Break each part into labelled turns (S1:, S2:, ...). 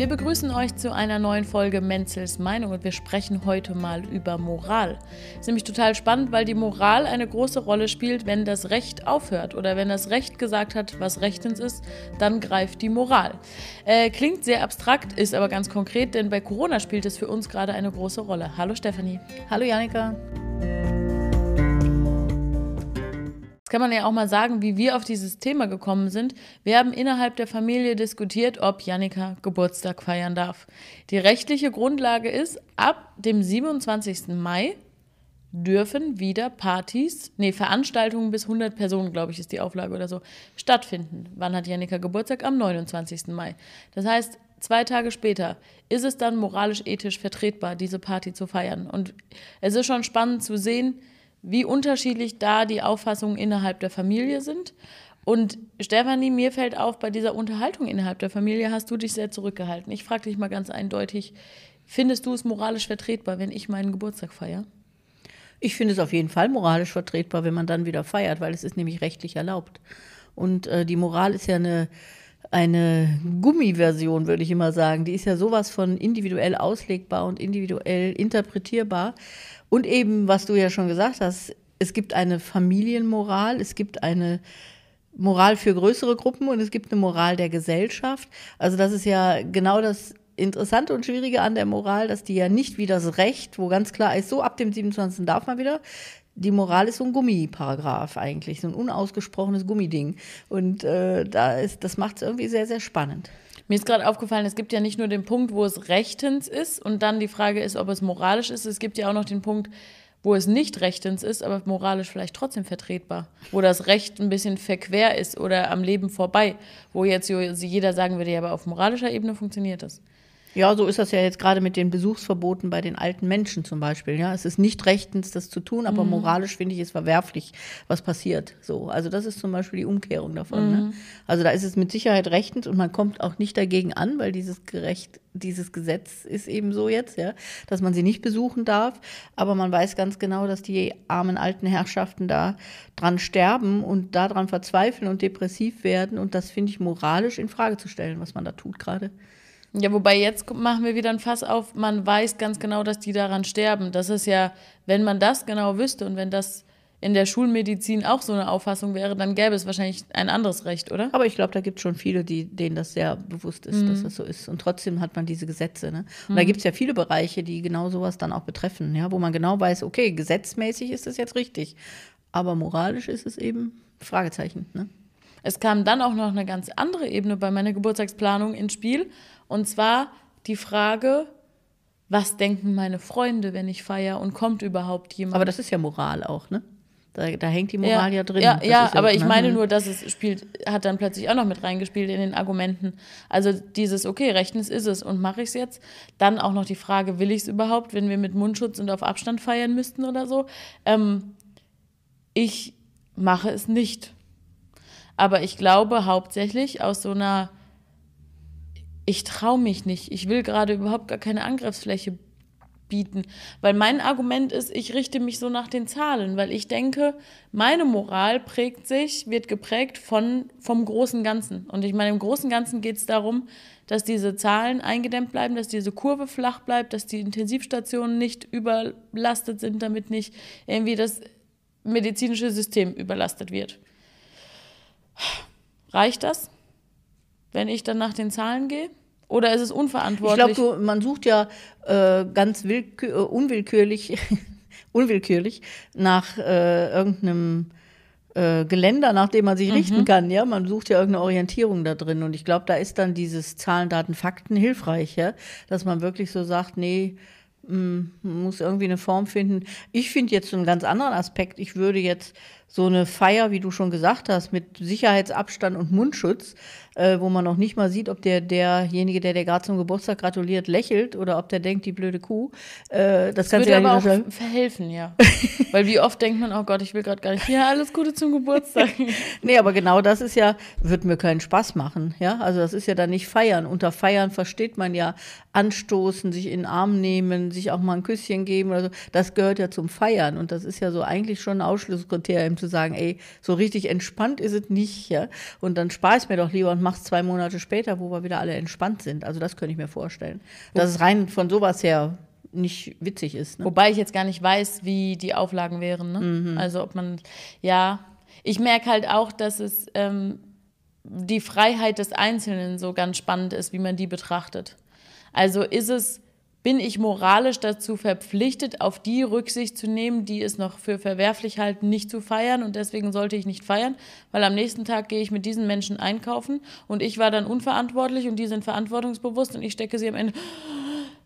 S1: Wir begrüßen euch zu einer neuen Folge Menzels Meinung und wir sprechen heute mal über Moral. Ist nämlich total spannend, weil die Moral eine große Rolle spielt, wenn das Recht aufhört oder wenn das Recht gesagt hat, was rechtens ist, dann greift die Moral. Äh, klingt sehr abstrakt, ist aber ganz konkret, denn bei Corona spielt es für uns gerade eine große Rolle. Hallo Stefanie.
S2: Hallo Janika
S1: kann man ja auch mal sagen, wie wir auf dieses Thema gekommen sind. Wir haben innerhalb der Familie diskutiert, ob Janika Geburtstag feiern darf. Die rechtliche Grundlage ist, ab dem 27. Mai dürfen wieder Partys, nee, Veranstaltungen bis 100 Personen, glaube ich, ist die Auflage oder so, stattfinden. Wann hat Janika Geburtstag? Am 29. Mai. Das heißt, zwei Tage später ist es dann moralisch-ethisch vertretbar, diese Party zu feiern. Und es ist schon spannend zu sehen, wie unterschiedlich da die Auffassungen innerhalb der Familie sind. Und Stefanie, mir fällt auf, bei dieser Unterhaltung innerhalb der Familie hast du dich sehr zurückgehalten. Ich frage dich mal ganz eindeutig, findest du es moralisch vertretbar, wenn ich meinen Geburtstag feiere?
S2: Ich finde es auf jeden Fall moralisch vertretbar, wenn man dann wieder feiert, weil es ist nämlich rechtlich erlaubt. Und äh, die Moral ist ja eine, eine Gummiversion, würde ich immer sagen. Die ist ja sowas von individuell auslegbar und individuell interpretierbar. Und eben, was du ja schon gesagt hast, es gibt eine Familienmoral, es gibt eine Moral für größere Gruppen und es gibt eine Moral der Gesellschaft. Also das ist ja genau das Interessante und Schwierige an der Moral, dass die ja nicht wie das Recht, wo ganz klar ist, so ab dem 27. darf man wieder. Die Moral ist so ein Gummiparagraph eigentlich, so ein unausgesprochenes Gummiding. Und äh, da ist, das macht es irgendwie sehr, sehr spannend.
S1: Mir ist gerade aufgefallen, es gibt ja nicht nur den Punkt, wo es rechtens ist und dann die Frage ist, ob es moralisch ist. Es gibt ja auch noch den Punkt, wo es nicht rechtens ist, aber moralisch vielleicht trotzdem vertretbar. Wo das Recht ein bisschen verquer ist oder am Leben vorbei. Wo jetzt jeder sagen würde, ja, aber auf moralischer Ebene funktioniert das.
S2: Ja, so ist das ja jetzt gerade mit den Besuchsverboten bei den alten Menschen zum Beispiel. Ja, es ist nicht rechtens, das zu tun, aber mhm. moralisch finde ich es verwerflich, was passiert. So, also das ist zum Beispiel die Umkehrung davon. Ne? Mhm. Ne? Also da ist es mit Sicherheit rechtens und man kommt auch nicht dagegen an, weil dieses gerecht, dieses Gesetz ist eben so jetzt, ja, dass man sie nicht besuchen darf. Aber man weiß ganz genau, dass die armen alten Herrschaften da dran sterben und daran verzweifeln und depressiv werden. Und das finde ich moralisch in Frage zu stellen, was man da tut gerade.
S1: Ja, wobei jetzt machen wir wieder ein Fass auf, man weiß ganz genau, dass die daran sterben. Das ist ja, wenn man das genau wüsste und wenn das in der Schulmedizin auch so eine Auffassung wäre, dann gäbe es wahrscheinlich ein anderes Recht, oder?
S2: Aber ich glaube, da gibt es schon viele, die, denen das sehr bewusst ist, mhm. dass das so ist. Und trotzdem hat man diese Gesetze. Ne? Und mhm. da gibt es ja viele Bereiche, die genau sowas dann auch betreffen, ja, wo man genau weiß, okay, gesetzmäßig ist das jetzt richtig, aber moralisch ist es eben Fragezeichen. Ne?
S1: Es kam dann auch noch eine ganz andere Ebene bei meiner Geburtstagsplanung ins Spiel. Und zwar die Frage, was denken meine Freunde, wenn ich feiere und kommt überhaupt jemand?
S2: Aber das ist ja Moral auch, ne? Da, da hängt die Moral ja, ja drin.
S1: Ja, ja aber ich meine nur, dass es spielt, hat dann plötzlich auch noch mit reingespielt in den Argumenten. Also dieses, okay, rechtens ist es und mache ich es jetzt. Dann auch noch die Frage, will ich es überhaupt, wenn wir mit Mundschutz und auf Abstand feiern müssten oder so? Ähm, ich mache es nicht. Aber ich glaube hauptsächlich aus so einer ich traue mich nicht, ich will gerade überhaupt gar keine Angriffsfläche bieten. Weil mein Argument ist, ich richte mich so nach den Zahlen, weil ich denke, meine Moral prägt sich, wird geprägt von, vom großen Ganzen. Und ich meine, im großen Ganzen geht es darum, dass diese Zahlen eingedämmt bleiben, dass diese Kurve flach bleibt, dass die Intensivstationen nicht überlastet sind, damit nicht irgendwie das medizinische System überlastet wird. Reicht das, wenn ich dann nach den Zahlen gehe? Oder ist es unverantwortlich?
S2: Ich glaube, man sucht ja äh, ganz willkür, äh, unwillkürlich, unwillkürlich nach äh, irgendeinem äh, Geländer, nach dem man sich mhm. richten kann. Ja, man sucht ja irgendeine Orientierung da drin. Und ich glaube, da ist dann dieses Zahlen, Daten, Fakten hilfreich, ja? dass man wirklich so sagt, nee, hm, man muss irgendwie eine Form finden. Ich finde jetzt so einen ganz anderen Aspekt. Ich würde jetzt so eine Feier, wie du schon gesagt hast, mit Sicherheitsabstand und Mundschutz, äh, wo man noch nicht mal sieht, ob der derjenige, der dir gerade zum Geburtstag gratuliert, lächelt oder ob der denkt, die blöde Kuh.
S1: Äh, das, das würde ja aber auch sagen. verhelfen, ja. Weil wie oft denkt man, oh Gott, ich will gerade gar nicht, ja, alles Gute zum Geburtstag.
S2: nee, aber genau das ist ja, wird mir keinen Spaß machen, ja. Also das ist ja dann nicht feiern. Unter feiern versteht man ja anstoßen, sich in den Arm nehmen, sich auch mal ein Küsschen geben oder so. Das gehört ja zum Feiern und das ist ja so eigentlich schon ein Ausschlusskriterium zu sagen, ey, so richtig entspannt ist es nicht, ja. Und dann spar ich mir doch lieber und mach's zwei Monate später, wo wir wieder alle entspannt sind. Also das könnte ich mir vorstellen. Dass es rein von sowas her nicht witzig ist. Ne?
S1: Wobei ich jetzt gar nicht weiß, wie die Auflagen wären. Ne? Mhm. Also ob man, ja, ich merke halt auch, dass es ähm, die Freiheit des Einzelnen so ganz spannend ist, wie man die betrachtet. Also ist es, bin ich moralisch dazu verpflichtet, auf die Rücksicht zu nehmen, die es noch für verwerflich halten, nicht zu feiern und deswegen sollte ich nicht feiern, weil am nächsten Tag gehe ich mit diesen Menschen einkaufen und ich war dann unverantwortlich und die sind verantwortungsbewusst und ich stecke sie am Ende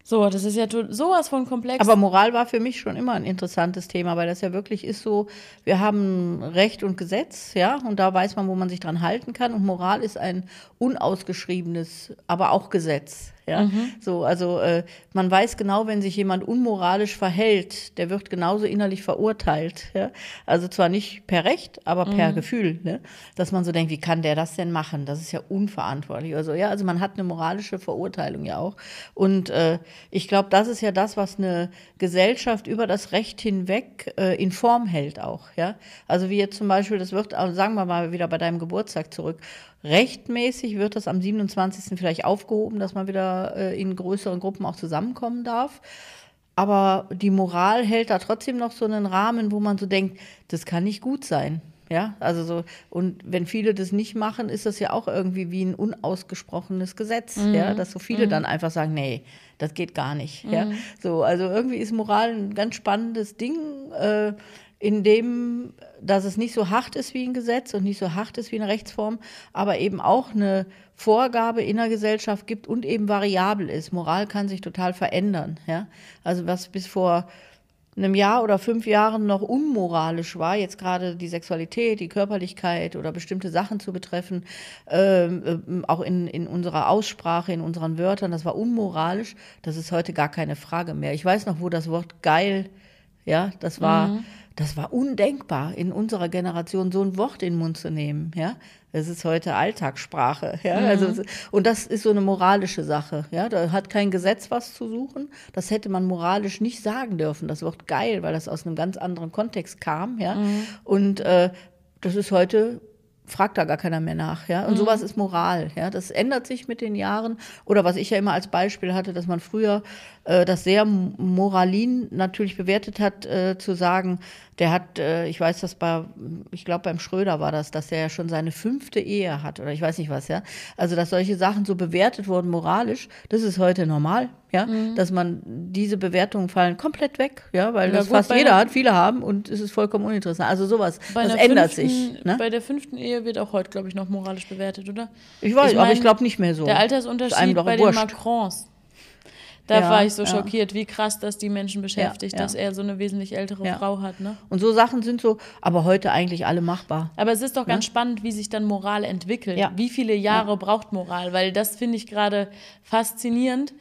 S1: so, das ist ja sowas von komplex.
S2: Aber Moral war für mich schon immer ein interessantes Thema, weil das ja wirklich ist so, wir haben Recht und Gesetz, ja, und da weiß man, wo man sich dran halten kann. Und Moral ist ein unausgeschriebenes, aber auch Gesetz. Ja, mhm. so, also äh, man weiß genau, wenn sich jemand unmoralisch verhält, der wird genauso innerlich verurteilt. Ja? Also zwar nicht per Recht, aber per mhm. Gefühl, ne? dass man so denkt, wie kann der das denn machen? Das ist ja unverantwortlich. Also ja, also man hat eine moralische Verurteilung ja auch. Und äh, ich glaube, das ist ja das, was eine Gesellschaft über das Recht hinweg äh, in Form hält auch. Ja, also wie jetzt zum Beispiel, das wird, sagen wir mal wieder bei deinem Geburtstag zurück. Rechtmäßig wird das am 27. vielleicht aufgehoben, dass man wieder äh, in größeren Gruppen auch zusammenkommen darf. Aber die Moral hält da trotzdem noch so einen Rahmen, wo man so denkt, das kann nicht gut sein. Ja, also so, und wenn viele das nicht machen, ist das ja auch irgendwie wie ein unausgesprochenes Gesetz, mhm. ja, dass so viele mhm. dann einfach sagen, nee, das geht gar nicht. Mhm. Ja, so, also irgendwie ist Moral ein ganz spannendes Ding. Äh, in dem, dass es nicht so hart ist wie ein Gesetz und nicht so hart ist wie eine Rechtsform, aber eben auch eine Vorgabe in der Gesellschaft gibt und eben variabel ist. Moral kann sich total verändern. Ja? Also was bis vor einem Jahr oder fünf Jahren noch unmoralisch war, jetzt gerade die Sexualität, die Körperlichkeit oder bestimmte Sachen zu betreffen, ähm, äh, auch in, in unserer Aussprache, in unseren Wörtern, das war unmoralisch, das ist heute gar keine Frage mehr. Ich weiß noch, wo das Wort geil, ja, das war. Mhm das war undenkbar, in unserer Generation so ein Wort in den Mund zu nehmen. Ja? Das ist heute Alltagssprache. Ja? Mhm. Also, und das ist so eine moralische Sache. Ja? Da hat kein Gesetz was zu suchen. Das hätte man moralisch nicht sagen dürfen. Das Wort geil, weil das aus einem ganz anderen Kontext kam. Ja? Mhm. Und äh, das ist heute fragt da gar keiner mehr nach, ja. Und mhm. sowas ist Moral, ja. Das ändert sich mit den Jahren. Oder was ich ja immer als Beispiel hatte, dass man früher äh, das sehr moralin natürlich bewertet hat, äh, zu sagen, der hat, äh, ich weiß das bei, ich glaube beim Schröder war das, dass der ja schon seine fünfte Ehe hat oder ich weiß nicht was, ja. Also dass solche Sachen so bewertet wurden moralisch, das ist heute normal, ja, mhm. dass man diese Bewertungen fallen komplett weg, ja, weil ja, das gut, fast jeder hat, viele haben und es ist vollkommen uninteressant. Also sowas, das ändert fünften, sich.
S1: Ne? Bei der fünften Ehe wird auch heute, glaube ich, noch moralisch bewertet, oder?
S2: Ich weiß, ich mein, aber ich glaube nicht mehr so.
S1: Der Altersunterschied bei den Macrons da ja, war ich so ja. schockiert, wie krass das die Menschen beschäftigt, ja, dass er so eine wesentlich ältere Frau hat. Ne?
S2: Und so Sachen sind so, aber heute eigentlich alle machbar.
S1: Aber es ist doch ganz spannend, wie sich dann Moral entwickelt. Wie viele Jahre braucht Moral? Weil das finde ich gerade faszinierend,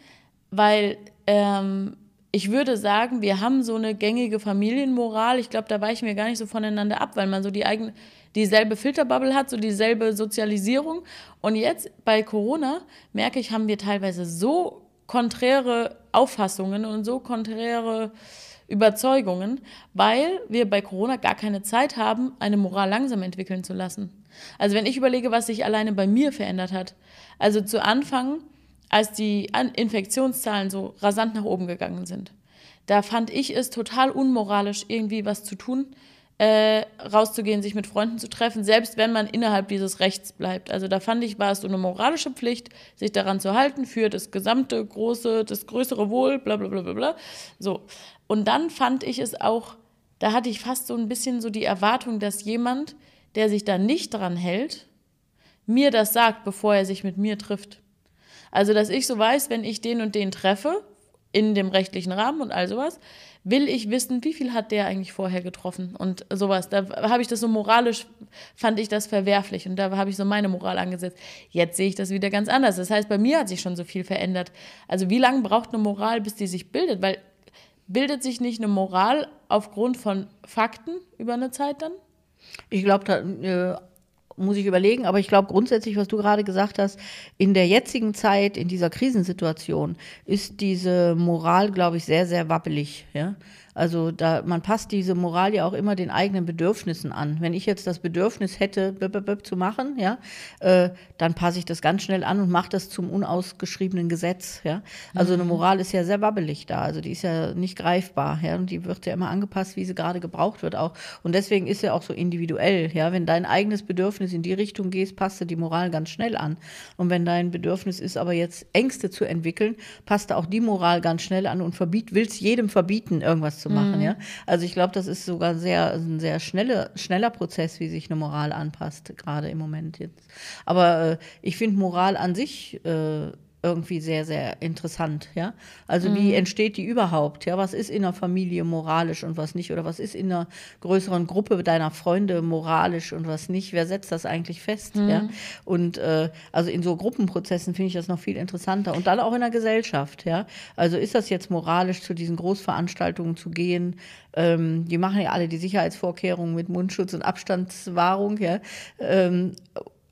S1: weil ähm, ich würde sagen, wir haben so eine gängige Familienmoral. Ich glaube, da weichen wir gar nicht so voneinander ab, weil man so die eigene dieselbe Filterbubble hat, so dieselbe Sozialisierung. Und jetzt bei Corona merke ich, haben wir teilweise so konträre Auffassungen und so konträre Überzeugungen, weil wir bei Corona gar keine Zeit haben, eine Moral langsam entwickeln zu lassen. Also wenn ich überlege, was sich alleine bei mir verändert hat. Also zu Anfang, als die Infektionszahlen so rasant nach oben gegangen sind, da fand ich es total unmoralisch, irgendwie was zu tun, äh, rauszugehen, sich mit Freunden zu treffen, selbst wenn man innerhalb dieses Rechts bleibt. Also da fand ich, war es so eine moralische Pflicht, sich daran zu halten für das gesamte große, das größere Wohl, bla bla bla bla bla. So. Und dann fand ich es auch, da hatte ich fast so ein bisschen so die Erwartung, dass jemand, der sich da nicht dran hält, mir das sagt, bevor er sich mit mir trifft. Also, dass ich so weiß, wenn ich den und den treffe, in dem rechtlichen Rahmen und all sowas, will ich wissen, wie viel hat der eigentlich vorher getroffen und sowas. Da habe ich das so moralisch, fand ich das verwerflich und da habe ich so meine Moral angesetzt. Jetzt sehe ich das wieder ganz anders. Das heißt, bei mir hat sich schon so viel verändert. Also wie lange braucht eine Moral, bis die sich bildet? Weil bildet sich nicht eine Moral aufgrund von Fakten über eine Zeit dann?
S2: Ich glaube, da äh, muss ich überlegen, aber ich glaube grundsätzlich, was du gerade gesagt hast, in der jetzigen Zeit, in dieser Krisensituation, ist diese Moral, glaube ich, sehr, sehr wappelig. Ja? Also da, man passt diese Moral ja auch immer den eigenen Bedürfnissen an. Wenn ich jetzt das Bedürfnis hätte, b -b -b zu machen, ja, äh, dann passe ich das ganz schnell an und mache das zum unausgeschriebenen Gesetz. Ja. Also eine Moral ist ja sehr wabbelig da. Also die ist ja nicht greifbar, ja, und die wird ja immer angepasst, wie sie gerade gebraucht wird auch. Und deswegen ist ja auch so individuell, ja. Wenn dein eigenes Bedürfnis in die Richtung geht, passt du die Moral ganz schnell an. Und wenn dein Bedürfnis ist, aber jetzt Ängste zu entwickeln, passt du auch die Moral ganz schnell an und verbiet, willst jedem verbieten, irgendwas zu machen. Mhm. Ja? Also ich glaube, das ist sogar sehr, ein sehr schnelle, schneller Prozess, wie sich eine Moral anpasst, gerade im Moment jetzt. Aber äh, ich finde Moral an sich äh, irgendwie sehr, sehr interessant, ja. Also mhm. wie entsteht die überhaupt? Ja, was ist in der Familie moralisch und was nicht? Oder was ist in einer größeren Gruppe deiner Freunde moralisch und was nicht? Wer setzt das eigentlich fest? Mhm. Ja. Und äh, also in so Gruppenprozessen finde ich das noch viel interessanter. Und dann auch in der Gesellschaft, ja. Also ist das jetzt moralisch, zu diesen Großveranstaltungen zu gehen? Ähm, die machen ja alle die Sicherheitsvorkehrungen mit Mundschutz und Abstandswahrung, ja. Ähm,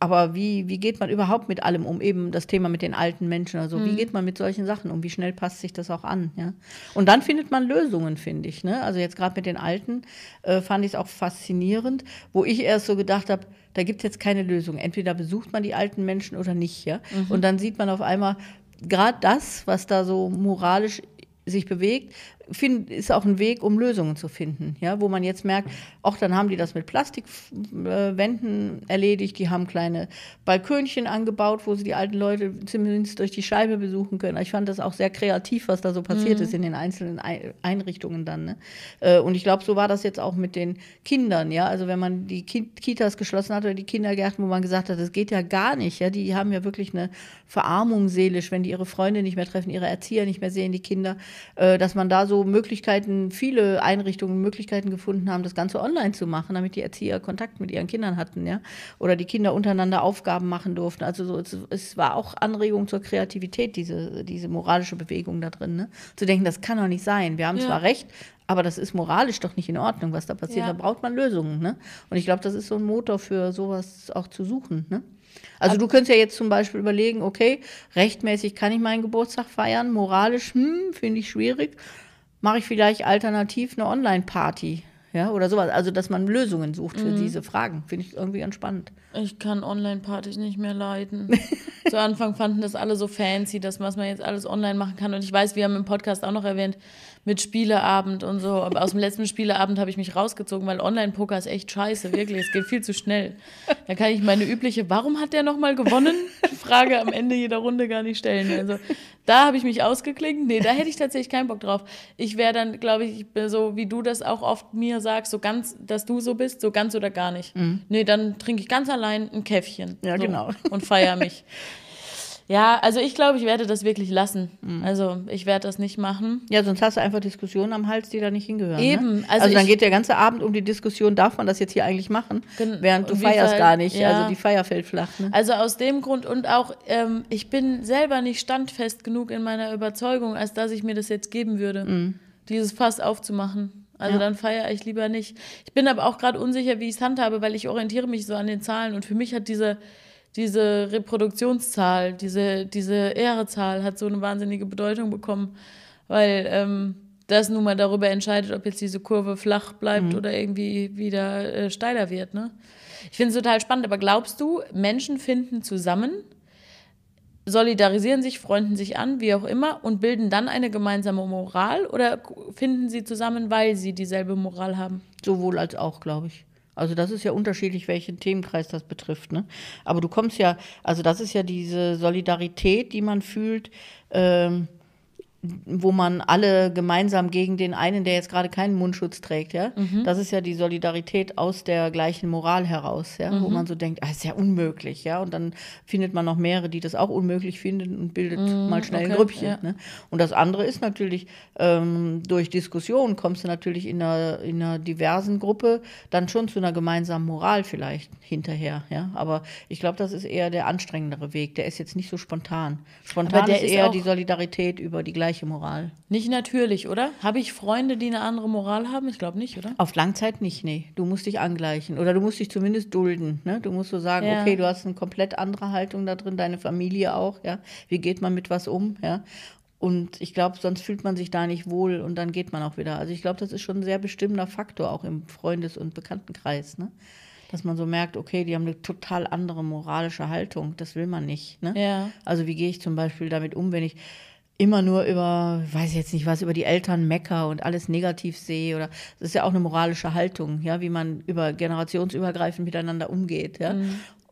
S2: aber wie, wie geht man überhaupt mit allem um? Eben das Thema mit den alten Menschen. Also mhm. wie geht man mit solchen Sachen um? Wie schnell passt sich das auch an? Ja? Und dann findet man Lösungen, finde ich. Ne? Also jetzt gerade mit den Alten äh, fand ich es auch faszinierend, wo ich erst so gedacht habe, da gibt es jetzt keine Lösung. Entweder besucht man die alten Menschen oder nicht. Ja? Mhm. Und dann sieht man auf einmal, gerade das, was da so moralisch sich bewegt, find, ist auch ein Weg, um Lösungen zu finden. Ja, wo man jetzt merkt, auch dann haben die das mit Plastikwänden äh, erledigt, die haben kleine Balkönchen angebaut, wo sie die alten Leute zumindest durch die Scheibe besuchen können. Ich fand das auch sehr kreativ, was da so passiert mhm. ist in den einzelnen Einrichtungen dann. Ne? Äh, und ich glaube, so war das jetzt auch mit den Kindern. Ja, also wenn man die Kitas geschlossen hat oder die Kindergärten, wo man gesagt hat, das geht ja gar nicht. Ja, die haben ja wirklich eine Verarmung seelisch, wenn die ihre Freunde nicht mehr treffen, ihre Erzieher nicht mehr sehen, die Kinder, äh, dass man da so Möglichkeiten, viele Einrichtungen Möglichkeiten gefunden haben, das Ganze online zu machen, damit die Erzieher Kontakt mit ihren Kindern hatten, ja. Oder die Kinder untereinander Aufgaben machen durften. Also so, es, es war auch Anregung zur Kreativität, diese, diese moralische Bewegung da drin. Ne? Zu denken, das kann doch nicht sein. Wir haben ja. zwar recht, aber das ist moralisch doch nicht in Ordnung, was da passiert. Ja. Da braucht man Lösungen. Ne? Und ich glaube, das ist so ein Motor für sowas auch zu suchen. Ne? Also du könntest ja jetzt zum Beispiel überlegen, okay, rechtmäßig kann ich meinen Geburtstag feiern, moralisch, hm, finde ich schwierig mache ich vielleicht alternativ eine Online-Party. Ja, oder sowas. Also, dass man Lösungen sucht für mhm. diese Fragen. Finde ich irgendwie ganz spannend.
S1: Ich kann Online-Partys nicht mehr leiden. Zu Anfang fanden das alle so fancy, dass man jetzt alles online machen kann. Und ich weiß, wir haben im Podcast auch noch erwähnt, mit Spieleabend und so. Aber aus dem letzten Spieleabend habe ich mich rausgezogen, weil Online-Poker ist echt scheiße, wirklich. Es geht viel zu schnell. Da kann ich meine übliche, warum hat der nochmal gewonnen? Frage am Ende jeder Runde gar nicht stellen. Also da habe ich mich ausgeklinkt. Nee, da hätte ich tatsächlich keinen Bock drauf. Ich wäre dann, glaube ich, so wie du das auch oft mir sagst, so ganz, dass du so bist, so ganz oder gar nicht. Mhm. Nee, dann trinke ich ganz allein ein Käffchen.
S2: Ja,
S1: so,
S2: genau.
S1: Und feiere mich. Ja, also ich glaube, ich werde das wirklich lassen. Mhm. Also ich werde das nicht machen.
S2: Ja, sonst hast du einfach Diskussionen am Hals, die da nicht hingehören.
S1: Ne? Eben.
S2: Ne? Also, also dann geht der ganze Abend um die Diskussion, darf man das jetzt hier eigentlich machen? Während du feierst gar nicht. Ja. Also die Feier fällt flach. Ne?
S1: Also aus dem Grund und auch, ähm, ich bin selber nicht standfest genug in meiner Überzeugung, als dass ich mir das jetzt geben würde, mhm. dieses Fass aufzumachen. Also ja. dann feiere ich lieber nicht. Ich bin aber auch gerade unsicher, wie ich es handhabe, weil ich orientiere mich so an den Zahlen und für mich hat diese diese Reproduktionszahl, diese, diese Ehrezahl hat so eine wahnsinnige Bedeutung bekommen, weil ähm, das nun mal darüber entscheidet, ob jetzt diese Kurve flach bleibt mhm. oder irgendwie wieder äh, steiler wird. Ne? Ich finde es total spannend, aber glaubst du, Menschen finden zusammen, solidarisieren sich, freunden sich an, wie auch immer, und bilden dann eine gemeinsame Moral oder finden sie zusammen, weil sie dieselbe Moral haben?
S2: Sowohl als auch, glaube ich. Also das ist ja unterschiedlich, welchen Themenkreis das betrifft. Ne? Aber du kommst ja, also das ist ja diese Solidarität, die man fühlt. Ähm, wo man alle gemeinsam gegen den einen, der jetzt gerade keinen Mundschutz trägt, ja. Mhm. Das ist ja die Solidarität aus der gleichen Moral heraus, ja, mhm. wo man so denkt, ah, ist ja unmöglich, ja. Und dann findet man noch mehrere, die das auch unmöglich finden und bildet mhm, mal schnell okay, ein Grüppchen. Ja. Ne? Und das andere ist natürlich, ähm, durch Diskussion kommst du natürlich in einer, in einer diversen Gruppe dann schon zu einer gemeinsamen Moral vielleicht hinterher, ja. Aber ich glaube, das ist eher der anstrengendere Weg. Der ist jetzt nicht so spontan. Spontan ist, ist eher die Solidarität über die gleiche gleiche Moral.
S1: Nicht natürlich, oder? Habe ich Freunde, die eine andere Moral haben? Ich glaube nicht, oder?
S2: Auf Langzeit nicht, nee. Du musst dich angleichen. Oder du musst dich zumindest dulden. Ne? Du musst so sagen, ja. okay, du hast eine komplett andere Haltung da drin, deine Familie auch, ja. Wie geht man mit was um, ja? Und ich glaube, sonst fühlt man sich da nicht wohl und dann geht man auch wieder. Also ich glaube, das ist schon ein sehr bestimmender Faktor, auch im Freundes- und Bekanntenkreis, ne? Dass man so merkt, okay, die haben eine total andere moralische Haltung. Das will man nicht. Ne?
S1: Ja.
S2: Also wie gehe ich zum Beispiel damit um, wenn ich immer nur über, weiß ich jetzt nicht was, über die Eltern mecker und alles negativ sehe oder das ist ja auch eine moralische Haltung, ja, wie man über generationsübergreifend miteinander umgeht, ja.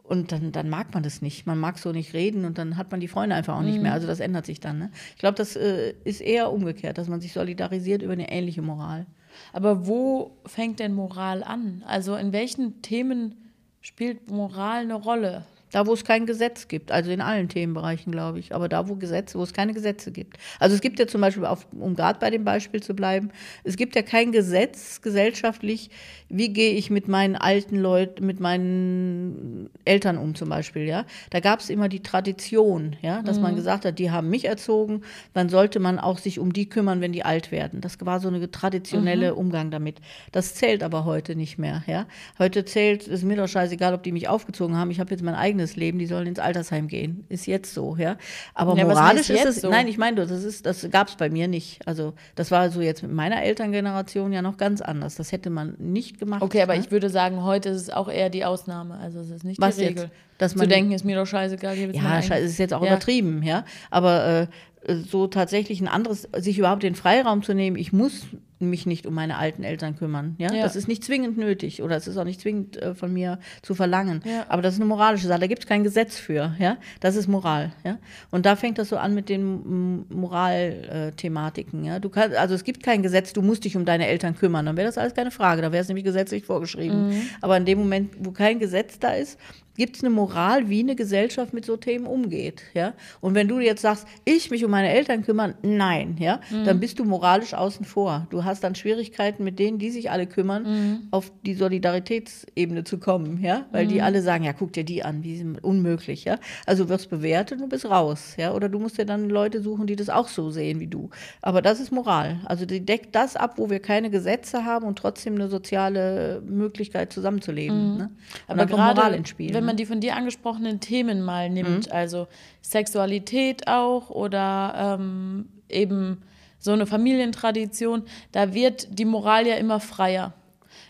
S2: Und dann, dann mag man das nicht. Man mag so nicht reden und dann hat man die Freunde einfach auch nicht mehr. Also das ändert sich dann. Ne? Ich glaube, das äh, ist eher umgekehrt, dass man sich solidarisiert über eine ähnliche Moral.
S1: Aber wo fängt denn Moral an? Also in welchen Themen spielt Moral eine Rolle?
S2: Da, wo es kein Gesetz gibt, also in allen Themenbereichen, glaube ich, aber da, wo Gesetze, wo es keine Gesetze gibt. Also es gibt ja zum Beispiel, auf, um gerade bei dem Beispiel zu bleiben, es gibt ja kein Gesetz gesellschaftlich, wie gehe ich mit meinen alten Leuten, mit meinen Eltern um zum Beispiel, ja. Da gab es immer die Tradition, ja, dass man gesagt hat, die haben mich erzogen, dann sollte man auch sich um die kümmern, wenn die alt werden. Das war so eine traditionelle Umgang damit. Das zählt aber heute nicht mehr, ja. Heute zählt, ist mir doch scheißegal, ob die mich aufgezogen haben, ich habe jetzt mein eigenes Leben, die sollen ins Altersheim gehen. Ist jetzt so, ja. Aber
S1: Ja,
S2: moralisch ist
S1: jetzt
S2: es,
S1: so?
S2: nein, ich meine, das ist, das gab es bei mir nicht. Also das war so jetzt mit meiner Elterngeneration ja noch ganz anders. Das hätte man nicht gemacht.
S1: Okay, aber
S2: ne?
S1: ich würde sagen, heute ist es auch eher die Ausnahme. Also es ist nicht
S2: Was
S1: die
S2: jetzt?
S1: Regel.
S2: Dass
S1: Zu
S2: man-
S1: denken, ist mir doch scheißegal. jetzt
S2: Ja, scheiße, ist jetzt auch
S1: Ja.
S2: übertrieben, ja. Aber äh, so tatsächlich ein anderes, sich überhaupt den Freiraum zu nehmen, ich muss mich nicht um meine alten Eltern kümmern. Ja?
S1: Ja.
S2: Das ist nicht zwingend nötig oder es ist auch nicht zwingend äh, von mir zu verlangen.
S1: Ja.
S2: Aber das ist eine moralische Sache, da gibt es kein Gesetz für. Ja? Das ist Moral. Ja? Und da fängt das so an mit den Moralthematiken. Ja? Du kannst, also es gibt kein Gesetz, du musst dich um deine Eltern kümmern. Dann wäre das alles keine Frage, da wäre es nämlich gesetzlich vorgeschrieben. Aber in dem Moment, wo kein Gesetz da ist, gibt es eine Moral, wie eine Gesellschaft mit so Themen umgeht, ja? Und wenn du jetzt sagst, ich mich um meine Eltern kümmern, nein, ja, dann bist du moralisch außen vor. Du hast dann Schwierigkeiten mit denen, die sich alle kümmern, auf die Solidaritätsebene zu kommen, ja? Weil die alle sagen, ja, guck dir die an, wie sind unmöglich, ja? Also du wirst bewertet und du bist raus, ja? Oder du musst dir dann Leute suchen, die das auch so sehen wie du. Aber das ist Moral. Also die deckt das ab, wo wir keine Gesetze haben und trotzdem eine soziale Möglichkeit zusammenzuleben. Ne? Und
S1: Aber
S2: dann kommt Moral ins Spiel.
S1: wenn
S2: ne?
S1: Man die von dir angesprochenen Themen mal nimmt,
S2: Mhm.
S1: also Sexualität auch oder ähm, eben so eine Familientradition, da wird die Moral ja immer freier.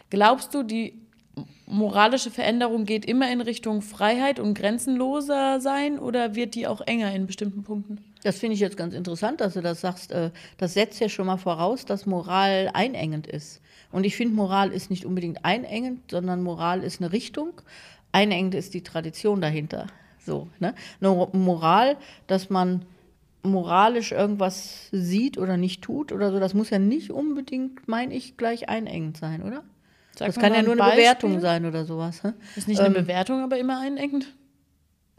S1: Glaubst du, die moralische Veränderung geht immer in Richtung Freiheit und grenzenloser sein oder wird die auch enger in bestimmten Punkten?
S2: Das finde ich jetzt ganz interessant, dass du das sagst. Äh, Das setzt ja schon mal voraus, dass Moral einengend ist. Und ich finde, Moral ist nicht unbedingt einengend, sondern Moral ist eine Richtung. Einengend ist die Tradition dahinter. So, ne? Eine Moral, dass man moralisch irgendwas sieht oder nicht tut oder so, das muss ja nicht unbedingt, meine ich, gleich einengend sein, oder?
S1: Sag
S2: das kann ja nur eine
S1: Beispiel.
S2: Bewertung sein oder sowas. hä?
S1: Ist nicht eine Bewertung, aber immer einengend?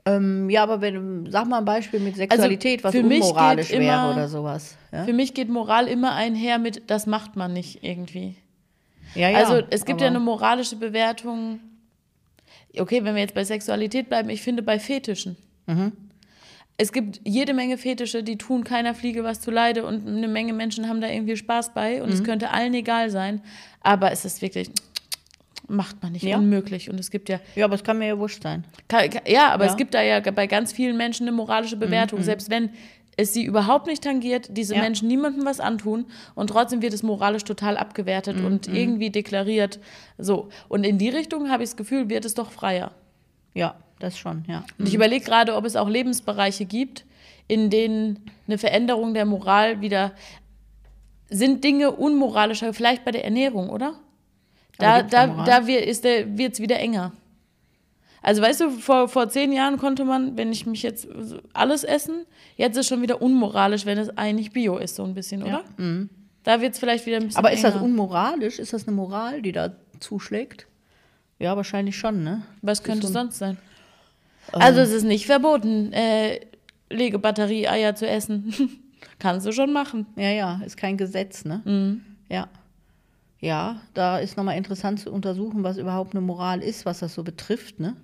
S2: Ähm, ja, aber wenn, sag mal ein Beispiel mit Sexualität, was
S1: für mich
S2: unmoralisch wäre
S1: immer-
S2: oder sowas. Ja?
S1: Für mich geht Moral immer einher mit, das macht man nicht irgendwie.
S2: Ja, ja,
S1: also es gibt ja eine moralische Bewertung. Okay, wenn wir jetzt bei Sexualität bleiben, ich finde bei Fetischen.
S2: Mhm.
S1: Es gibt jede Menge Fetische, die tun keiner Fliege was zu Leide und eine Menge Menschen haben da irgendwie Spaß bei und
S2: Mhm.
S1: es könnte allen egal sein. Aber es ist wirklich, macht man nicht,
S2: Ja.
S1: unmöglich. Und es gibt ja,
S2: Ja, aber es kann mir ja wurscht sein.
S1: ka- ka- ja, aber
S2: Ja. Mhm,
S1: es gibt da ja bei ganz vielen Menschen eine moralische Bewertung. Selbst wenn es sie überhaupt nicht tangiert, diese
S2: Ja.
S1: Menschen niemandem was antun und trotzdem wird es moralisch total abgewertet
S2: Mhm,
S1: und irgendwie deklariert. So. Und in die Richtung habe ich das Gefühl, wird es doch freier.
S2: Ja, das schon, ja.
S1: Und ich überlege gerade, ob es auch Lebensbereiche gibt, in denen eine Veränderung der Moral wieder. Sind Dinge unmoralischer, vielleicht bei der Ernährung, oder? Da,
S2: da
S1: da wird es wieder enger. Also weißt du, vor, vor zehn Jahren konnte man, wenn ich mich jetzt alles essen, jetzt ist es schon wieder unmoralisch, wenn es eigentlich Bio ist, so ein bisschen, oder? Da wird es vielleicht wieder ein bisschen
S2: Aber ist
S1: enger.
S2: das unmoralisch? Ist das eine Moral, die da zuschlägt? Ja, wahrscheinlich schon, ne?
S1: Was könnte es
S2: so
S1: sonst sein? Also es ist nicht verboten, äh, Legebatterie-Eier zu essen. Kannst du schon machen.
S2: Ja, ja, ist kein Gesetz, ne?
S1: Mhm.
S2: Ja. Ja, da ist nochmal interessant zu untersuchen, was überhaupt eine Moral ist, was das so betrifft, ne?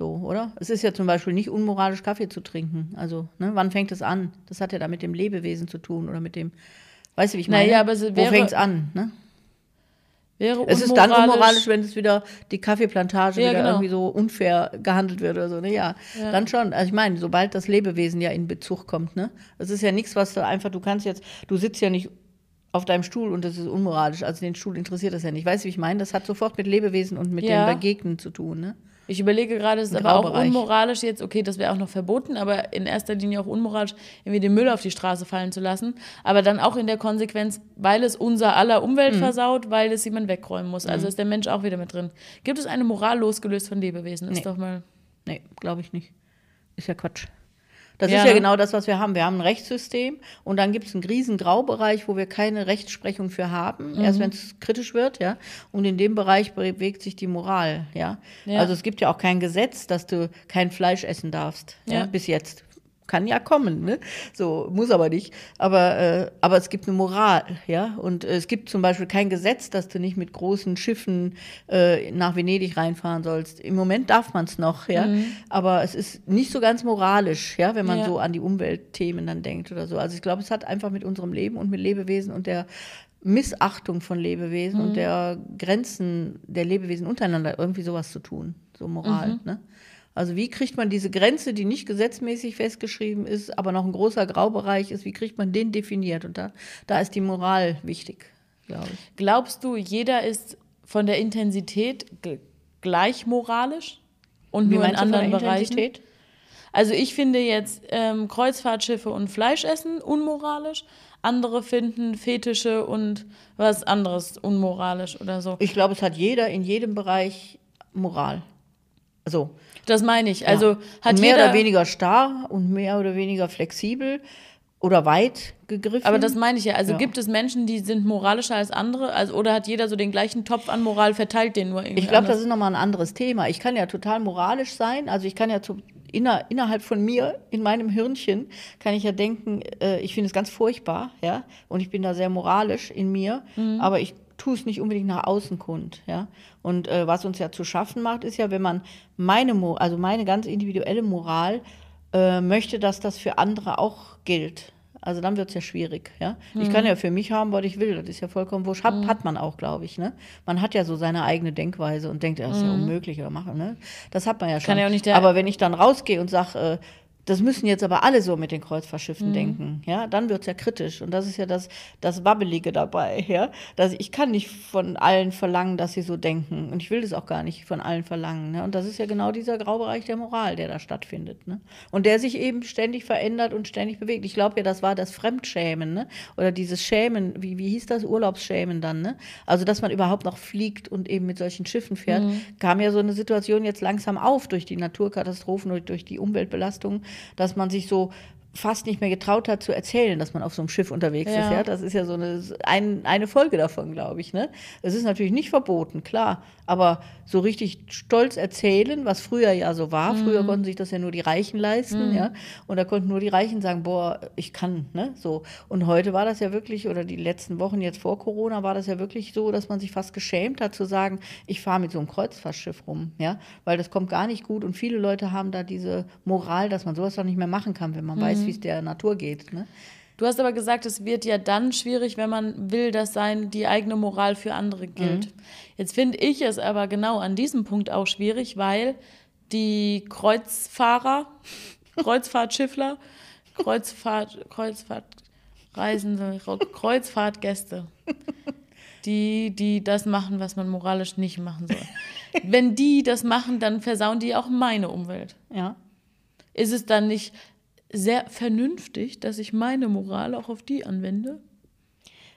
S2: So, oder? Es ist ja zum Beispiel nicht unmoralisch, Kaffee zu trinken. Also, ne, wann fängt es an? Das hat ja da mit dem Lebewesen zu tun oder mit dem, weißt du, wie ich meine?
S1: Naja, aber es
S2: Wo
S1: wäre-
S2: fängt es an, ne?
S1: wäre
S2: Es ist dann unmoralisch, wenn es wieder die Kaffeeplantage
S1: Ja,
S2: wieder
S1: genau.
S2: irgendwie so unfair gehandelt wird oder so. Ne? Ja,
S1: Ja.
S2: dann schon. Also ich meine, sobald das Lebewesen ja in Bezug kommt, ne? Das ist ja nichts, was du einfach, du kannst jetzt, du sitzt ja nicht auf deinem Stuhl und das ist unmoralisch. Also den Stuhl interessiert das ja nicht. Weißt du, wie ich meine? Das hat sofort mit Lebewesen und mit
S1: Ja.
S2: dem Begegnen zu tun, ne?
S1: Ich überlege gerade, es ist aber auch unmoralisch jetzt, okay, das wäre auch noch verboten, aber in erster Linie auch unmoralisch, irgendwie den Müll auf die Straße fallen zu lassen. Aber dann auch in der Konsequenz, weil es unser aller Umwelt
S2: Mhm.
S1: versaut, weil es jemand wegräumen muss. Also ist der Mensch auch wieder mit drin. Gibt es eine Moral losgelöst von Lebewesen? Ist
S2: Nee.
S1: doch mal.
S2: Nee, glaube ich nicht. Ist ja Quatsch. Das
S1: Ja,
S2: ist ja
S1: ne?
S2: genau das, was wir haben. Wir haben ein Rechtssystem und dann gibt es einen riesen Graubereich, wo wir keine Rechtsprechung für haben,
S1: Mhm.
S2: erst wenn es kritisch wird, ja. Und in dem Bereich bewegt sich die Moral, ja?
S1: Ja.
S2: Also es gibt ja auch kein Gesetz, dass du kein Fleisch essen darfst, ja,
S1: Ja.
S2: bis jetzt. Kann ja kommen, ne? So, muss aber nicht. Aber, äh, aber es gibt eine Moral, ja. Und äh, es gibt zum Beispiel kein Gesetz, dass du nicht mit großen Schiffen äh, nach Venedig reinfahren sollst. Im Moment darf man es noch, ja. Aber es ist nicht so ganz moralisch, ja, wenn man
S1: Ja.
S2: so an die Umweltthemen dann denkt oder so. Also ich glaube, es hat einfach mit unserem Leben und mit Lebewesen und der Missachtung von Lebewesen und der Grenzen der Lebewesen untereinander irgendwie sowas zu tun, so Moral. Ne? Also wie kriegt man diese Grenze, die nicht gesetzmäßig festgeschrieben ist, aber noch ein großer Graubereich ist, wie kriegt man den definiert? Und da, da ist die Moral wichtig, glaube ich.
S1: Glaubst du, jeder ist von der Intensität gleich moralisch? Und
S2: Wie
S1: nur in anderen Bereichen?
S2: Intensität?
S1: Also ich finde jetzt ähm, Kreuzfahrtschiffe und Fleischessen unmoralisch. Andere finden Fetische und was anderes unmoralisch oder so.
S2: Ich glaube, es hat jeder in jedem Bereich Moral. So.
S1: Das meine ich. Also
S2: Ja.
S1: hat
S2: und mehr
S1: jeder.
S2: oder weniger starr und mehr oder weniger flexibel oder weit gegriffen.
S1: aber das meine ich ja. Also
S2: Ja.
S1: gibt es Menschen, die sind moralischer als andere? Also, oder hat jeder so den gleichen Topf an Moral verteilt, den nur irgendwie
S2: Ich glaube, das ist nochmal ein anderes Thema. Ich kann ja total moralisch sein. Also ich kann ja zu, inner, innerhalb von mir, in meinem Hirnchen, kann ich ja denken, äh, ich finde es ganz furchtbar, ja. Und ich bin da sehr moralisch in mir,
S1: Mhm.
S2: aber ich tue es nicht unbedingt nach außen kund, ja. Und äh, was uns ja zu schaffen macht, ist ja, wenn man meine, Mo also meine ganz individuelle Moral äh, möchte, dass das für andere auch gilt. Also dann wird es ja schwierig, ja. Ich
S1: Mhm.
S2: kann ja für mich haben, was ich will, das ist ja vollkommen wurscht. Hat, hat man auch, glaube ich, ne? Man hat ja so seine eigene Denkweise und denkt, das ist ja unmöglich oder machen, ne? Das hat man ja schon.
S1: Mhm. ja auch nicht
S2: aber wenn ich dann rausgehe und sage, äh, das müssen jetzt aber alle so mit den Kreuzfahrtschiffen
S1: Mhm.
S2: denken, ja, dann wird es ja kritisch. Und das ist ja das, das Wabbelige dabei, ja. Dass ich kann nicht von allen verlangen, dass sie so denken. Und ich will das auch gar nicht von allen verlangen. Ne? Und das ist ja genau dieser Graubereich der Moral, der da stattfindet. Ne? Und der sich eben ständig verändert und ständig bewegt. Ich glaube ja, das war das Fremdschämen, ne? Oder dieses Schämen, wie, wie hieß das? Urlaubsschämen dann, ne? Also, dass man überhaupt noch fliegt und eben mit solchen Schiffen fährt, kam ja so eine Situation jetzt langsam auf durch die Naturkatastrophen, durch, durch die Umweltbelastung, dass man sich so fast nicht mehr getraut hat zu erzählen, dass man auf so einem Schiff unterwegs
S1: Ja.
S2: ist. Ja? Das ist ja so eine, ein, eine Folge davon, glaube ich. Ne? Es ist natürlich nicht verboten, klar, aber so richtig stolz erzählen, was früher ja so war. Früher konnten sich das ja nur die Reichen leisten, ja. Und da konnten nur die Reichen sagen, boah, ich kann, ne? So. Und heute war das ja wirklich, oder die letzten Wochen jetzt vor Corona, war das ja wirklich so, dass man sich fast geschämt hat zu sagen, ich fahre mit so einem Kreuzfahrtschiff rum, ja. Weil das kommt gar nicht gut und viele Leute haben da diese Moral, dass man sowas doch nicht mehr machen kann, wenn man weiß, wie es der Natur geht. Ne?
S1: Du hast aber gesagt, es wird ja dann schwierig, wenn man will, dass sein, die eigene Moral für andere gilt.
S2: Mhm.
S1: Jetzt finde ich es aber genau an diesem Punkt auch schwierig, weil die Kreuzfahrer, Kreuzfahrtschiffler, Kreuzfahrt, Kreuzfahrtreisende, Kreuzfahrtgäste, die, die das machen, was man moralisch nicht machen soll. Wenn die das machen, dann versauen die auch meine Umwelt.
S2: Ja.
S1: Ist es dann nicht sehr vernünftig, dass ich meine Moral auch auf die anwende?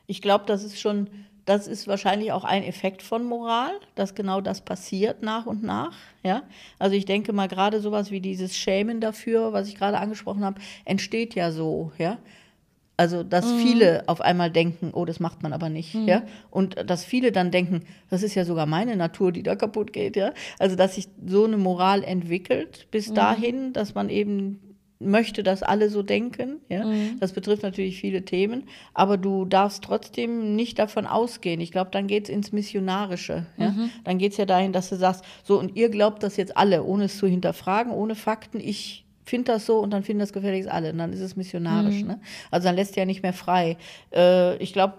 S2: Ich glaube, das ist schon, das ist wahrscheinlich auch ein Effekt von Moral, dass genau das passiert nach und nach. Ja? Also ich denke mal, gerade sowas wie dieses Schämen dafür, was ich gerade angesprochen habe, entsteht ja so, ja. Also, dass viele auf einmal denken, oh, das macht man aber nicht, ja. Und dass viele dann denken, das ist ja sogar meine Natur, die da kaputt geht, ja. Also, dass sich so eine Moral entwickelt bis dahin, dass man eben möchte, dass alle so denken. Ja? Das betrifft natürlich viele Themen, aber du darfst trotzdem nicht davon ausgehen. Ich glaube, dann geht es ins Missionarische. Ja? Dann geht es ja dahin, dass du sagst, so und ihr glaubt das jetzt alle, ohne es zu hinterfragen, ohne Fakten. Ich find das so und dann finden das gefälligst alle. Und dann ist es missionarisch. Ne? Also dann lässt ja nicht mehr frei. Äh, ich glaube,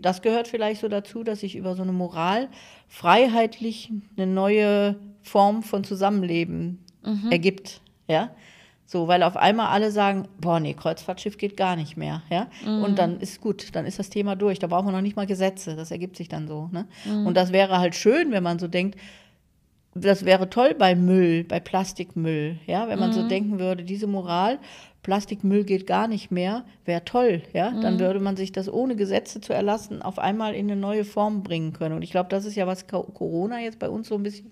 S2: das gehört vielleicht so dazu, dass sich über so eine Moral freiheitlich eine neue Form von Zusammenleben ergibt. Ja. So, weil auf einmal alle sagen, boah, nee, Kreuzfahrtschiff geht gar nicht mehr, ja. Und dann ist gut, dann ist das Thema durch. Da brauchen wir noch nicht mal Gesetze. Das ergibt sich dann so. Ne? Und das wäre halt schön, wenn man so denkt, das wäre toll bei Müll, bei Plastikmüll, ja, wenn man so denken würde, diese Moral, Plastikmüll geht gar nicht mehr, wäre toll, ja, dann würde man sich das ohne Gesetze zu erlassen auf einmal in eine neue Form bringen können. Und ich glaube, das ist ja, was Co- Corona jetzt bei uns so ein bisschen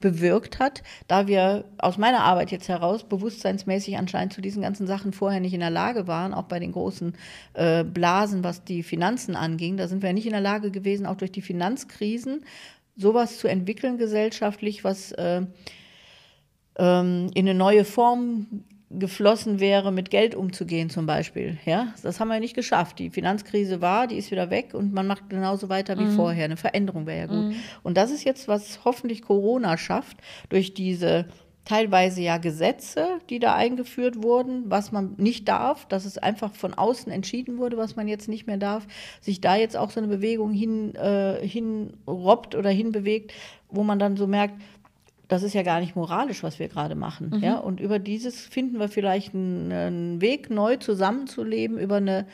S2: bewirkt hat, da wir aus meiner Arbeit jetzt heraus bewusstseinsmäßig anscheinend zu diesen ganzen Sachen vorher nicht in der Lage waren, auch bei den großen äh, Blasen, was die Finanzen anging, da sind wir nicht in der Lage gewesen, auch durch die Finanzkrisen sowas zu entwickeln gesellschaftlich, was äh, ähm, in eine neue Form geflossen wäre, mit Geld umzugehen zum Beispiel. Ja, das haben wir nicht geschafft. Die Finanzkrise war, die ist wieder weg und man macht genauso weiter wie vorher. Eine Veränderung wäre ja gut. Und das ist jetzt, was hoffentlich Corona schafft, durch diese teilweise ja Gesetze, die da eingeführt wurden, was man nicht darf, dass es einfach von außen entschieden wurde, was man jetzt nicht mehr darf, sich da jetzt auch so eine Bewegung hin, äh, hinrobbt oder hinbewegt, wo man dann so merkt, das ist ja gar nicht moralisch, was wir gerade machen. Ja? Und über dieses finden wir vielleicht einen, einen Weg, neu zusammenzuleben, über eine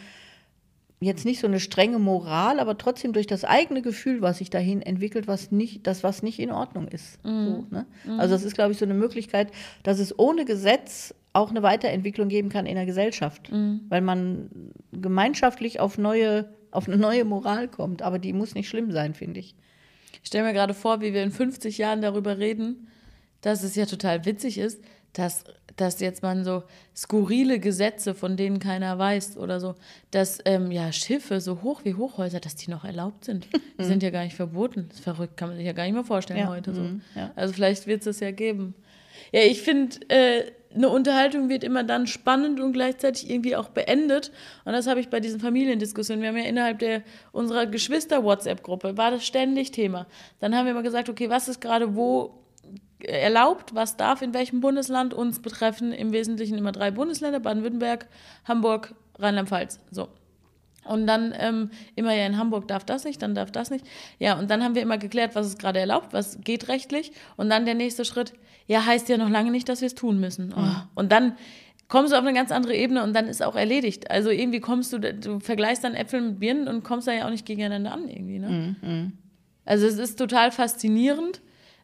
S2: jetzt nicht so eine strenge Moral, aber trotzdem durch das eigene Gefühl, was sich dahin entwickelt, was nicht, das, was nicht in Ordnung ist. So, ne? Also das ist, glaube ich, so eine Möglichkeit, dass es ohne Gesetz auch eine Weiterentwicklung geben kann in der Gesellschaft. Weil man gemeinschaftlich auf neue, auf eine neue Moral kommt. Aber die muss nicht schlimm sein, finde ich.
S1: Ich stelle mir gerade vor, wie wir in 50 Jahren darüber reden, dass es ja total witzig ist, dass, dass jetzt man so skurrile Gesetze, von denen keiner weiß oder so, dass ähm, ja Schiffe so hoch wie Hochhäuser, dass die noch erlaubt sind. Die sind ja gar nicht verboten. Das ist verrückt, kann man sich ja gar nicht mehr vorstellen
S2: Ja,
S1: heute so.
S2: mhm, ja.
S1: Also vielleicht wird es das ja geben. Ja, ich finde, äh, eine Unterhaltung wird immer dann spannend und gleichzeitig irgendwie auch beendet. Und das habe ich bei diesen Familiendiskussionen. Wir haben ja innerhalb der, unserer Geschwister-WhatsApp-Gruppe, war das ständig Thema. Dann haben wir immer gesagt, okay, was ist gerade wo erlaubt, was darf in welchem Bundesland uns betreffen. Im Wesentlichen immer drei Bundesländer, Baden-Württemberg, Hamburg, Rheinland-Pfalz. So. Und dann ähm, immer ja in Hamburg darf das nicht, dann darf das nicht. Ja, und dann haben wir immer geklärt, was ist gerade erlaubt, was geht rechtlich. Und dann der nächste Schritt, ja, heißt ja noch lange nicht, dass wir es tun müssen. Oh. Und dann kommst du auf eine ganz andere Ebene und dann ist auch erledigt. Also irgendwie kommst du, du vergleichst dann Äpfel mit Birnen und kommst da ja auch nicht gegeneinander an irgendwie. Ne? Also es ist total faszinierend.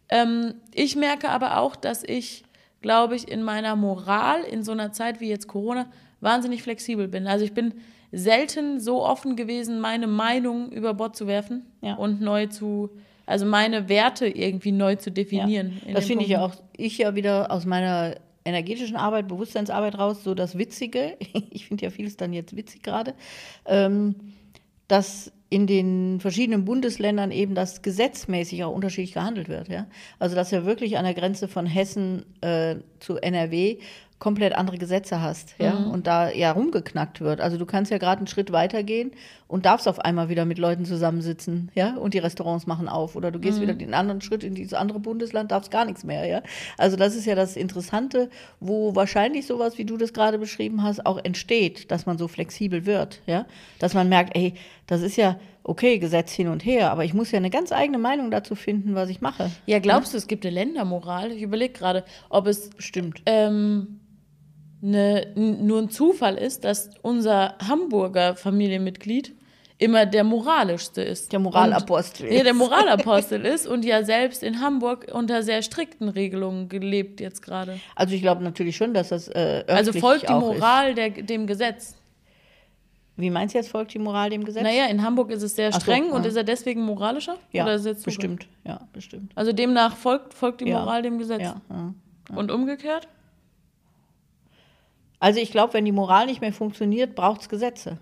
S1: Ähm, ich merke aber auch, dass ich, glaube ich, in meiner Moral in so einer Zeit wie jetzt Corona wahnsinnig flexibel bin. Also ich bin selten so offen gewesen, meine Meinung über Bord zu werfen
S2: Ja.
S1: und neu zu, also meine Werte irgendwie neu zu definieren. in
S2: Das finde ich ja auch, ich ja wieder aus meiner energetischen Arbeit, Bewusstseinsarbeit raus, so das Witzige, ich finde ja vieles dann jetzt witzig gerade, ähm, dass in den verschiedenen Bundesländern eben das gesetzmäßig auch unterschiedlich gehandelt wird. Ja? Also dass ja wirklich an der Grenze von Hessen äh, zu NRW komplett andere Gesetze hast, ja, und da ja rumgeknackt wird. Also du kannst ja gerade einen Schritt weitergehen und darfst auf einmal wieder mit Leuten zusammensitzen, ja, und die Restaurants machen auf oder du gehst wieder den anderen Schritt in dieses andere Bundesland, darfst gar nichts mehr, ja. Also das ist ja das Interessante, wo wahrscheinlich sowas, wie du das gerade beschrieben hast, auch entsteht, dass man so flexibel wird, ja, dass man merkt, ey, das ist ja okay, Gesetz hin und her, aber ich muss ja eine ganz eigene Meinung dazu finden, was ich mache.
S1: Ja, glaubst du, es gibt eine Ländermoral? Ich überlege gerade, ob es
S2: Bestimmt.
S1: ähm, ne, n- nur ein Zufall ist, dass unser Hamburger Familienmitglied immer der moralischste ist.
S2: Der Moralapostel
S1: Und, nee, der
S2: ist.
S1: Moralapostel ist und ja selbst in Hamburg unter sehr strikten Regelungen gelebt jetzt gerade.
S2: Also ich glaube natürlich schon, dass das äh,
S1: Also folgt die Moral der, dem Gesetz.
S2: Wie meinst du jetzt, folgt die Moral dem Gesetz?
S1: Naja, in Hamburg ist es sehr
S2: Ach so,
S1: streng und
S2: ja.
S1: ist er deswegen moralischer?
S2: ja,
S1: Oder ist jetzt
S2: bestimmt, ja, bestimmt.
S1: Also demnach folgt, folgt die
S2: Ja.
S1: Moral dem Gesetz.
S2: Ja.
S1: Und umgekehrt?
S2: Also ich glaube, wenn die Moral nicht mehr funktioniert, braucht es Gesetze.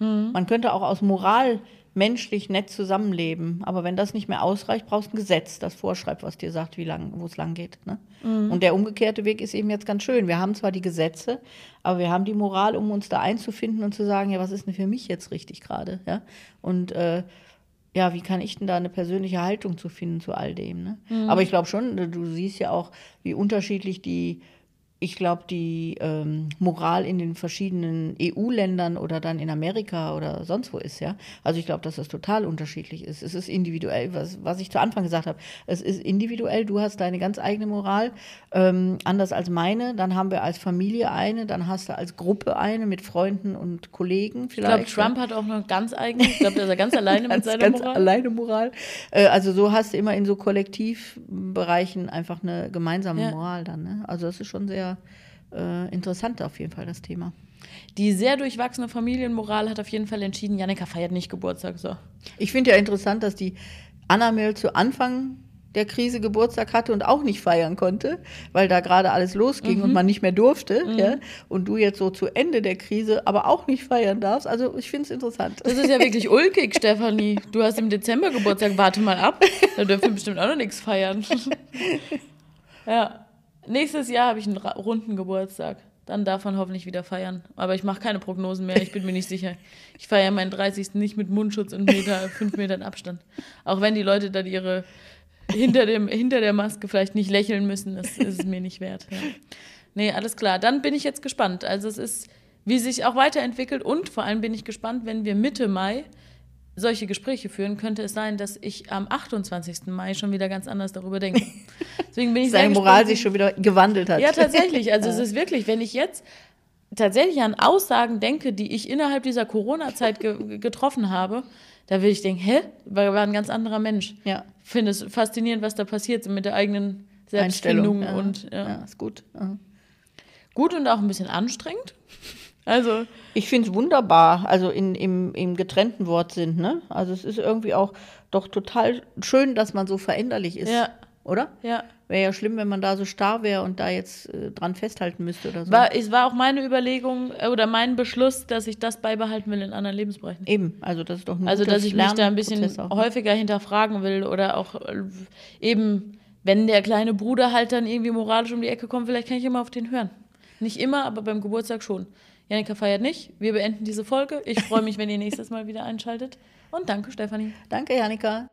S1: Hm.
S2: Man könnte auch aus Moral menschlich nett zusammenleben, aber wenn das nicht mehr ausreicht, brauchst du ein Gesetz, das vorschreibt, was dir sagt, wie lang, wo es lang geht. Ne?
S1: Mhm.
S2: Und der umgekehrte Weg ist eben jetzt ganz schön. Wir haben zwar die Gesetze, aber wir haben die Moral, um uns da einzufinden und zu sagen, ja, was ist denn für mich jetzt richtig gerade? Ja? Und äh, ja, wie kann ich denn da eine persönliche Haltung zu finden zu all dem? Ne?
S1: Mhm.
S2: Aber ich glaube schon, du siehst ja auch, wie unterschiedlich die ich glaube, die ähm, Moral in den verschiedenen EU-Ländern oder dann in Amerika oder sonst wo ist, ja. Also ich glaube, dass das total unterschiedlich ist. Es ist individuell, was, was ich zu Anfang gesagt habe. Es ist individuell, du hast deine ganz eigene Moral, ähm, anders als meine. Dann haben wir als Familie eine, dann hast du als Gruppe eine mit Freunden und Kollegen vielleicht.
S1: Ich glaube, Trump hat auch noch ganz eigene, ich glaube, der ist ja ganz alleine
S2: ganz,
S1: mit seiner
S2: ganz
S1: Moral.
S2: alleine Moral. Äh, also so hast du immer in so Kollektivbereichen einfach eine gemeinsame
S1: Ja.
S2: Moral dann. Ne? Also das ist schon sehr äh, interessant auf jeden Fall, das Thema.
S1: Die sehr durchwachsene Familienmoral hat auf jeden Fall entschieden, Janika feiert nicht Geburtstag. So.
S2: Ich finde ja interessant, dass die Annamel zu Anfang der Krise Geburtstag hatte und auch nicht feiern konnte, weil da gerade alles losging und man nicht mehr durfte. Ja? Und du jetzt so zu Ende der Krise aber auch nicht feiern darfst. Also ich finde es interessant.
S1: Das ist ja wirklich ulkig, Stefanie. Du hast im Dezember Geburtstag, warte mal ab. Da dürfen wir bestimmt auch noch nichts feiern. ja. Nächstes Jahr habe ich einen runden Geburtstag. Dann darf man hoffentlich wieder feiern. Aber ich mache keine Prognosen mehr, ich bin mir nicht sicher. Ich feiere meinen 30. nicht mit Mundschutz und Meter, fünf Metern Abstand. Auch wenn die Leute dann ihre hinter, dem, hinter der Maske vielleicht nicht lächeln müssen, das ist es mir nicht wert. Ja. Nee, alles klar. Dann bin ich jetzt gespannt. Also es ist, wie sich auch weiterentwickelt und vor allem bin ich gespannt, wenn wir Mitte Mai solche Gespräche führen, könnte es sein, dass ich am 28. Mai schon wieder ganz anders darüber denke. Deswegen bin ich
S2: Seine Moral sich schon wieder gewandelt hat.
S1: ja, tatsächlich. Also es ist wirklich, wenn ich jetzt tatsächlich an Aussagen denke, die ich innerhalb dieser Corona-Zeit ge getroffen habe, da würde ich denken, hä? War, war ein ganz anderer Mensch.
S2: Ja.
S1: Finde es faszinierend, was da passiert mit der eigenen. Selbstfindung
S2: Ja.
S1: und ja.
S2: ja, ist gut. Ja.
S1: gut und auch ein bisschen anstrengend. Also
S2: Ich finde es wunderbar, also in, im, im getrennten Wortsinn. Ne? Also es ist irgendwie auch doch total schön, dass man so veränderlich ist.
S1: Ja.
S2: Oder?
S1: ja,
S2: Wäre ja schlimm, wenn man da so starr wäre und da jetzt äh, dran festhalten müsste oder so.
S1: war, es war auch meine Überlegung äh, oder mein Beschluss, dass ich das beibehalten will in anderen Lebensbereichen.
S2: Eben, also das ist doch ein
S1: Also, dass ich mich da ein bisschen
S2: auch.
S1: häufiger hinterfragen will oder auch äh, eben, wenn der kleine Bruder halt dann irgendwie moralisch um die Ecke kommt, vielleicht kann ich immer auf den hören. Nicht immer, aber beim Geburtstag schon. Janika feiert nicht. Wir beenden diese Folge. Ich freue mich, wenn ihr nächstes Mal wieder einschaltet. Und danke, Stefanie.
S2: Danke, Janika.